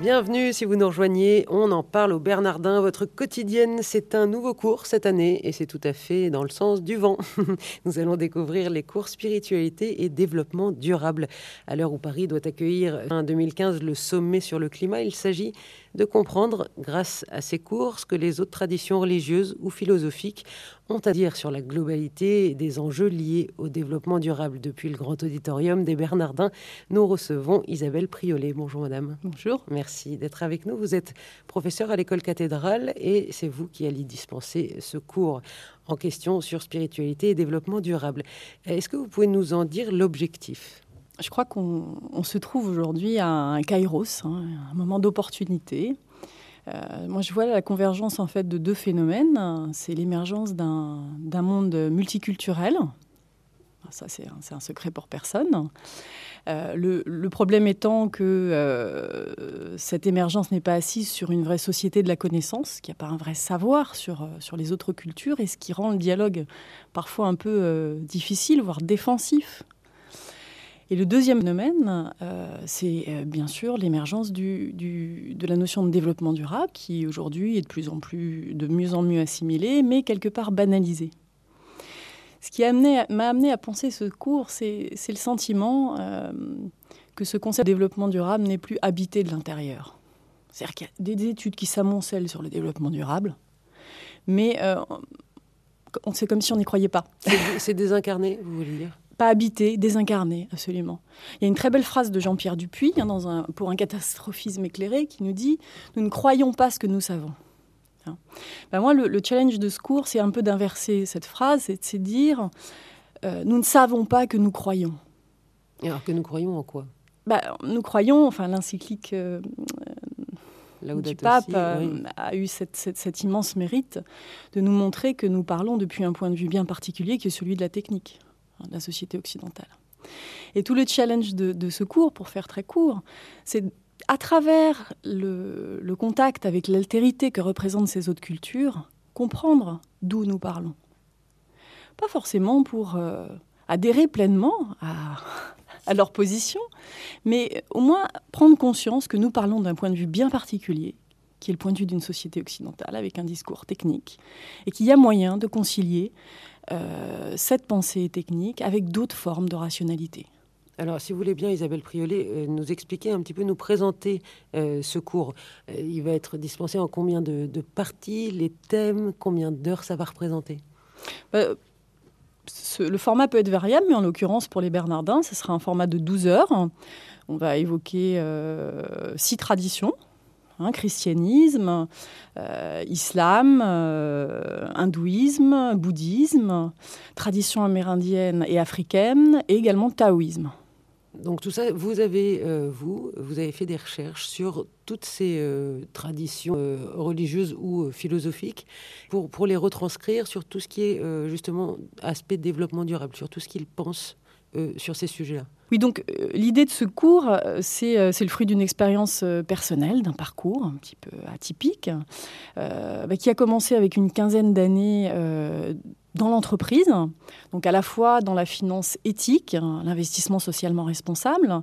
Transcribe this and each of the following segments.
Bienvenue si vous nous rejoignez, on en parle au Bernardin. Votre quotidienne, c'est un nouveau cours cette année et c'est tout à fait dans le sens du vent. Nous allons découvrir les cours spiritualité et développement durable. À l'heure où Paris doit accueillir en 2015 le sommet sur le climat, il s'agit de comprendre, grâce à ces cours, ce que les autres traditions religieuses ou philosophiques ont à dire sur la globalité des enjeux liés au développement durable. Depuis le grand auditorium des Bernardins, nous recevons Isabelle Priolet. Bonjour madame. Bonjour. Merci d'être avec nous. Vous êtes professeur à l'école cathédrale et c'est vous qui allez dispenser ce cours en question sur spiritualité et développement durable. Est-ce que vous pouvez nous en dire l'objectif? Je crois qu'on se trouve aujourd'hui à un kairos, hein, un moment d'opportunité. Euh, moi, je vois la convergence en fait de deux phénomènes. C'est l'émergence d'un monde multiculturel. Ça, c'est un, secret pour personne. Euh, le, problème étant que euh, cette émergence n'est pas assise sur une vraie société de la connaissance, qu'il n'y a pas un vrai savoir sur, sur les autres cultures, et ce qui rend le dialogue parfois un peu difficile, voire défensif et le deuxième phénomène, euh, c'est euh, bien sûr l'émergence de la notion de développement durable, qui aujourd'hui est de plus en plus, de mieux en mieux assimilée, mais quelque part banalisée. Ce qui m'a amené, à penser ce cours, c'est le sentiment euh, que ce concept de développement durable n'est plus habité de l'intérieur. C'est-à-dire qu'il y a des études qui s'amoncellent sur le développement durable, mais c'est comme si on n'y croyait pas. C'est désincarné, vous voulez dire? Pas habité, désincarné, absolument. Il y a une très belle phrase de Jean-Pierre Dupuis hein, dans un, pour un catastrophisme éclairé qui nous dit Nous ne croyons pas ce que nous savons. Hein. Ben moi, le, challenge de ce cours, c'est un peu d'inverser cette phrase et de se dire euh, Nous ne savons pas que nous croyons. alors que nous croyons en quoi? Ben, Nous croyons, enfin, l'encyclique. Euh, du pape euh, a eu cet immense mérite de nous montrer que nous parlons depuis un point de vue bien particulier qui est celui de la technique. Hein, la société occidentale. Et tout le challenge de, ce cours, pour faire très court, c'est à travers le, contact avec l'altérité que représentent ces autres cultures, comprendre d'où nous parlons. Pas forcément pour euh, adhérer pleinement à, à leur position, mais au moins prendre conscience que nous parlons d'un point de vue bien particulier, qui est le point de vue d'une société occidentale, avec un discours technique, et qu'il y a moyen de concilier cette pensée technique avec d'autres formes de rationalité. Alors, si vous voulez bien, Isabelle Priolet, euh, nous expliquer un petit peu, nous présenter euh, ce cours. il va être dispensé en combien de, parties, les thèmes, combien d'heures ça va représenter? Bah, Le format peut être variable, mais en l'occurrence, pour les Bernardins, ce sera un format de 12 heures. On va évoquer six traditions Hein, christianisme, euh, islam, euh, hindouisme, bouddhisme, tradition amérindienne et africaine, et également taoïsme. Donc tout ça, vous avez, euh, vous, vous avez fait des recherches sur toutes ces traditions religieuses ou philosophiques pour, pour les retranscrire sur tout ce qui est justement aspect développement durable, sur tout ce qu'ils pensent sur ces sujets-là. Oui, donc euh, l'idée de ce cours, euh, euh, c'est le fruit d'une expérience personnelle, d'un parcours un petit peu atypique, bah, qui a commencé avec une quinzaine d'années dans l'entreprise, donc à la fois dans la finance éthique, l'investissement socialement responsable,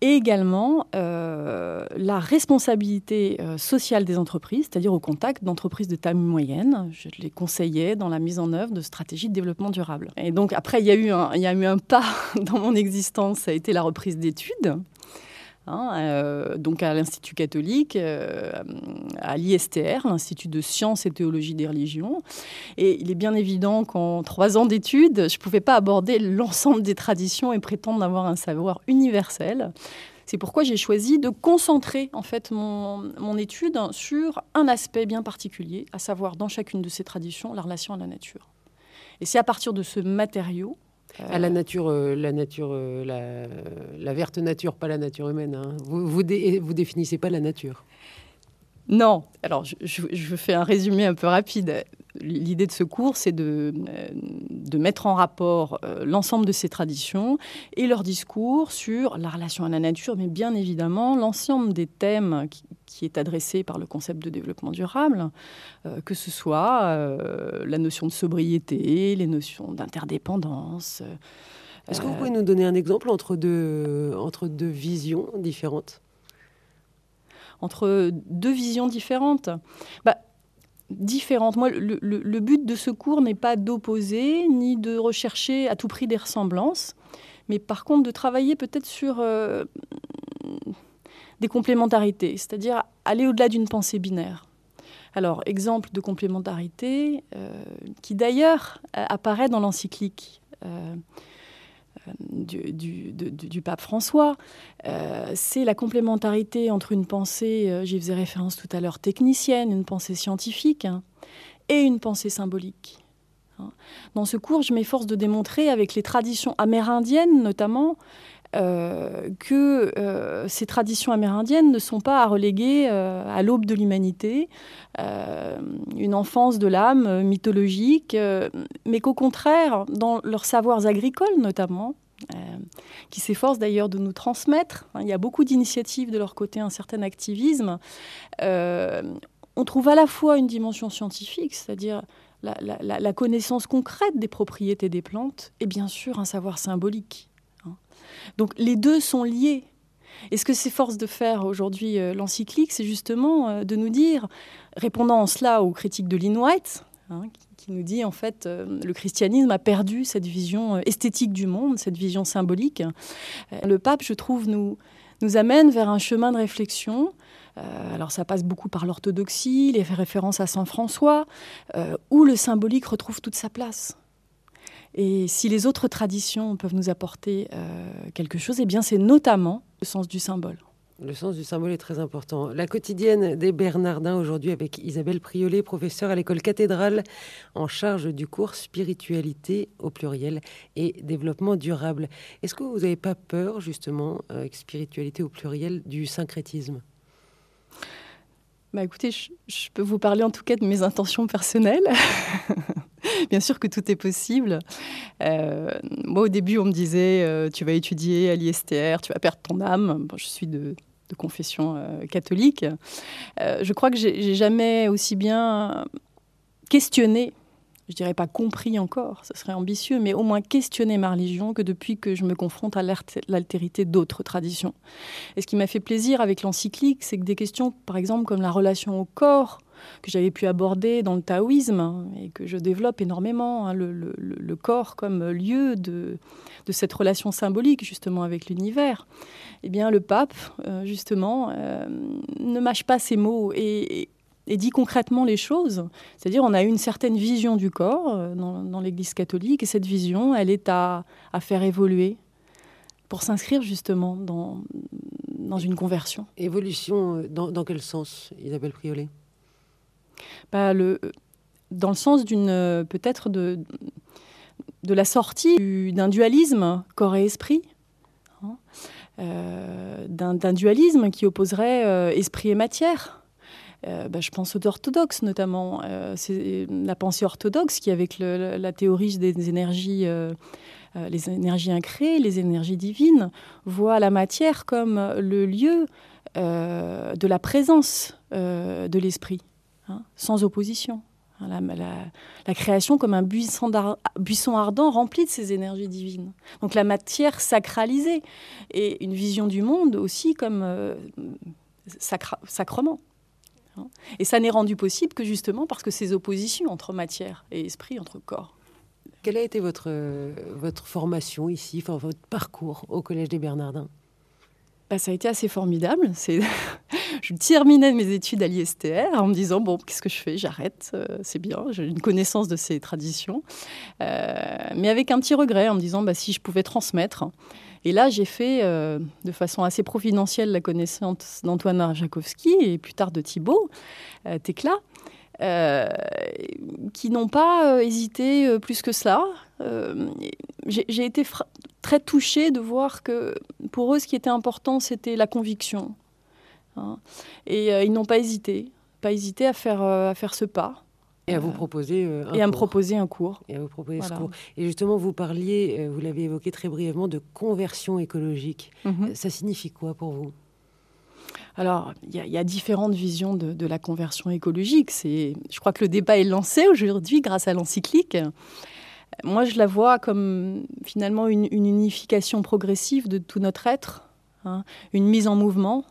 et également euh, la responsabilité euh, sociale des entreprises, c'est-à-dire au contact d'entreprises de taille moyenne. Je les conseillais dans la mise en œuvre de stratégies de développement durable. Et donc après, il y a eu un, il y a eu un pas dans mon existence, ça a été la reprise d'études. Hein, euh, donc à l'Institut catholique, euh, à l'ISTR, l'Institut de sciences et théologie des religions. Et il est bien évident qu'en trois ans d'études, je ne pouvais pas aborder l'ensemble des traditions et prétendre avoir un savoir universel. C'est pourquoi j'ai choisi de concentrer en fait mon, mon, étude sur un aspect bien particulier, à savoir dans chacune de ces traditions la relation à la nature. Et c'est à partir de ce matériau à la nature, euh, la nature, euh, la, verte nature, pas la nature humaine. Hein. Vous, vous, définissez pas la nature. Non. Alors, je, fais un résumé un peu rapide. L'idée de ce cours, c'est de, euh, de, mettre en rapport l'ensemble de ces traditions et leur discours sur la relation à la nature, mais bien évidemment l'ensemble des thèmes qui, qui est adressé par le concept de développement durable, que ce soit la notion de sobriété, les notions d'interdépendance. Est-ce que vous pouvez nous donner un exemple entre deux, entre deux visions différentes? Entre deux visions différentes? Bah, Différentes. Moi, le, le, but de ce cours n'est pas d'opposer ni de rechercher à tout prix des ressemblances, mais par contre de travailler peut-être sur euh, des complémentarités, c'est-à-dire aller au-delà d'une pensée binaire. Alors, exemple de complémentarité euh, qui d'ailleurs apparaît dans l'encyclique. Euh, du, pape François, euh, c'est la complémentarité entre une pensée, euh, j'y faisais référence tout à l'heure, technicienne, une pensée scientifique, hein, et une pensée symbolique. Hein. Dans ce cours, je m'efforce de démontrer, avec les traditions amérindiennes notamment, euh, que ces traditions amérindiennes ne sont pas à reléguer à l'aube de l'humanité, une enfance de l'âme mythologique, mais qu'au contraire, dans leurs savoirs agricoles notamment, euh, qui s'efforcent d'ailleurs de nous transmettre. Hein, il y a beaucoup d'initiatives de leur côté, un certain activisme. Euh, on trouve à la fois une dimension scientifique, c'est-à-dire la, connaissance concrète des propriétés des plantes, et bien sûr un savoir symbolique. Hein. Donc les deux sont liés. Et ce que s'efforce de faire aujourd'hui euh, l'encyclique, c'est justement de nous dire, répondant en cela aux critiques de Lynn White, hein, qui nous dit en fait euh, le christianisme a perdu cette vision euh, esthétique du monde, cette vision symbolique. Euh, le pape, je trouve, nous, nous amène vers un chemin de réflexion. alors ça passe beaucoup par l'orthodoxie, les références à Saint François, où le symbolique retrouve toute sa place. Et si les autres traditions peuvent nous apporter quelque chose, eh bien c'est notamment le sens du symbole. Le sens du symbole est très important. La quotidienne des Bernardins aujourd'hui avec Isabelle Priolet, professeure à l'école cathédrale en charge du cours spiritualité au pluriel et développement durable. Est-ce que vous n'avez pas peur justement avec spiritualité au pluriel du syncrétisme? Bah écoutez, je, peux vous parler en tout cas de mes intentions personnelles. Bien sûr que tout est possible. Euh, moi, au début, on me disait euh, tu vas étudier à l'ISTR, tu vas perdre ton âme. je suis de, confession euh, catholique. je crois que j'ai jamais aussi bien questionné je dirais pas compris encore, ce serait ambitieux, mais au moins questionner ma religion que depuis que je me confronte à l'altérité d'autres traditions. Et ce qui m'a fait plaisir avec l'encyclique, c'est que des questions, par exemple, comme la relation au corps, que j'avais pu aborder dans le taoïsme hein, et que je développe énormément, hein, le, corps comme lieu de, cette relation symbolique justement avec l'univers, eh bien le pape, euh, justement, euh, ne mâche pas ses mots et, dit concrètement les choses. C'est-à-dire, on a une certaine vision du corps euh, dans, l'Église catholique, et cette vision, elle est à, faire évoluer pour s'inscrire justement dans, dans une conversion. Évolution, euh, dans, quel sens, Isabelle Priolet? Bah, Dans le sens euh, peut-être de, la sortie d'un dualisme corps et esprit. Hein, d'un dualisme qui opposerait esprit et matière. Euh, bah, je pense aux orthodoxes notamment. Euh, la pensée orthodoxe qui, avec la théorie des énergies, euh, les énergies incréées, les énergies divines, voit la matière comme le lieu de la présence de l'esprit, hein, sans opposition. Hein, la, création comme un buisson, buisson, ardent rempli de ces énergies divines. Donc la matière sacralisée et une vision du monde aussi comme sacrement. Hein. Et ça n'est rendu possible que justement parce que ces oppositions entre matière et esprit, entre corps. Quelle a été votre, votre formation ici, enfin, votre parcours au Collège des Bernardins? Bah, ça a été assez formidable. C'est... je terminais mes études à l'ISTR en me disant bon, qu'est-ce que je fais? J'arrête, euh, c'est bien, j'ai une connaissance de ces traditions, euh, mais avec un petit regret en me disant bah, si je pouvais transmettre. Et là, j'ai fait euh, de façon assez providentielle la connaissance d'Antoine Arjakovski et plus tard de Thibault Tecla, qui n'ont pas hésité plus que cela. j'ai été très touchée de voir que pour eux, ce qui était important, c'était la conviction. Hein. Et ils n'ont pas hésité, pas hésité à faire, à faire ce pas. Et à vous proposer euh, un et à me proposer un cours. Et à vous proposer ce cours. Et justement, vous parliez, euh, vous l'avez évoqué très brièvement, de conversion écologique. Mhm. Ça signifie quoi pour vous? Alors, il y, a différentes visions de, la conversion écologique. C'est, je crois que le débat est lancé aujourd'hui grâce à l'encyclique. Moi, je la vois comme finalement une, unification progressive de tout notre être, hein. une mise en mouvement.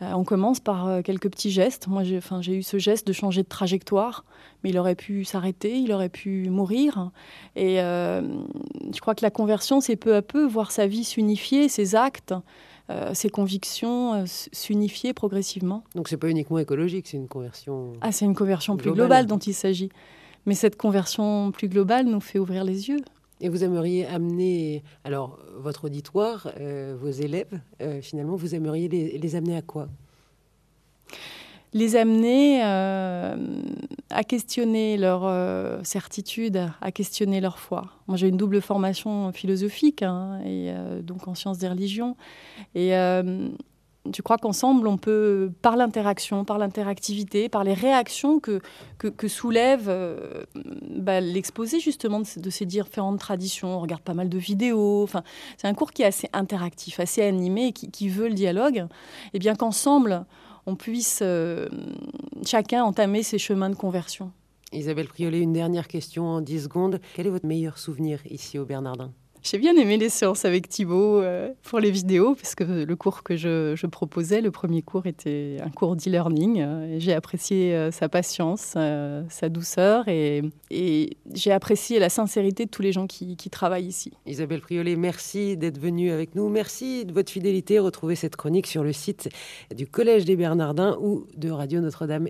Euh, on commence par euh, quelques petits gestes. Moi, j'ai, enfin, eu ce geste de changer de trajectoire, mais il aurait pu s'arrêter, il aurait pu mourir. Et euh, je crois que la conversion, c'est peu à peu voir sa vie s'unifier, ses actes, euh, ses convictions euh, s'unifier progressivement. Donc c'est pas uniquement écologique, c'est une conversion. Ah, c'est une conversion plus globale dont il s'agit. Mais cette conversion plus globale nous fait ouvrir les yeux. Et vous aimeriez amener, alors votre auditoire, euh, vos élèves, finalement, vous aimeriez les amener à quoi? Les amener euh, à questionner leur euh, certitude, à questionner leur foi. Moi, j'ai une double formation philosophique hein, et euh, donc en sciences des religions. Et je crois qu'ensemble, on peut, par l'interaction, par l'interactivité, par les réactions que, que, soulève bah, l'exposé justement de, ces différentes traditions? On regarde pas mal de vidéos. Enfin, c'est un cours qui est assez interactif, assez animé, qui, veut le dialogue. Et bien qu'ensemble, on puisse euh, chacun entamer ses chemins de conversion. Isabelle Priolet, une dernière question en 10 secondes. Quel est votre meilleur souvenir ici au Bernardin? J'ai bien aimé les séances avec Thibaut euh, pour les vidéos, parce que le cours que je, proposais, le premier cours était un cours d'e-learning. Euh, j'ai apprécié euh, sa patience, sa douceur, et, j'ai apprécié la sincérité de tous les gens qui, travaillent ici. Isabelle Priolet, merci d'être venue avec nous. Merci de votre fidélité. Retrouvez cette chronique sur le site du Collège des Bernardins ou de Radio Notre-Dame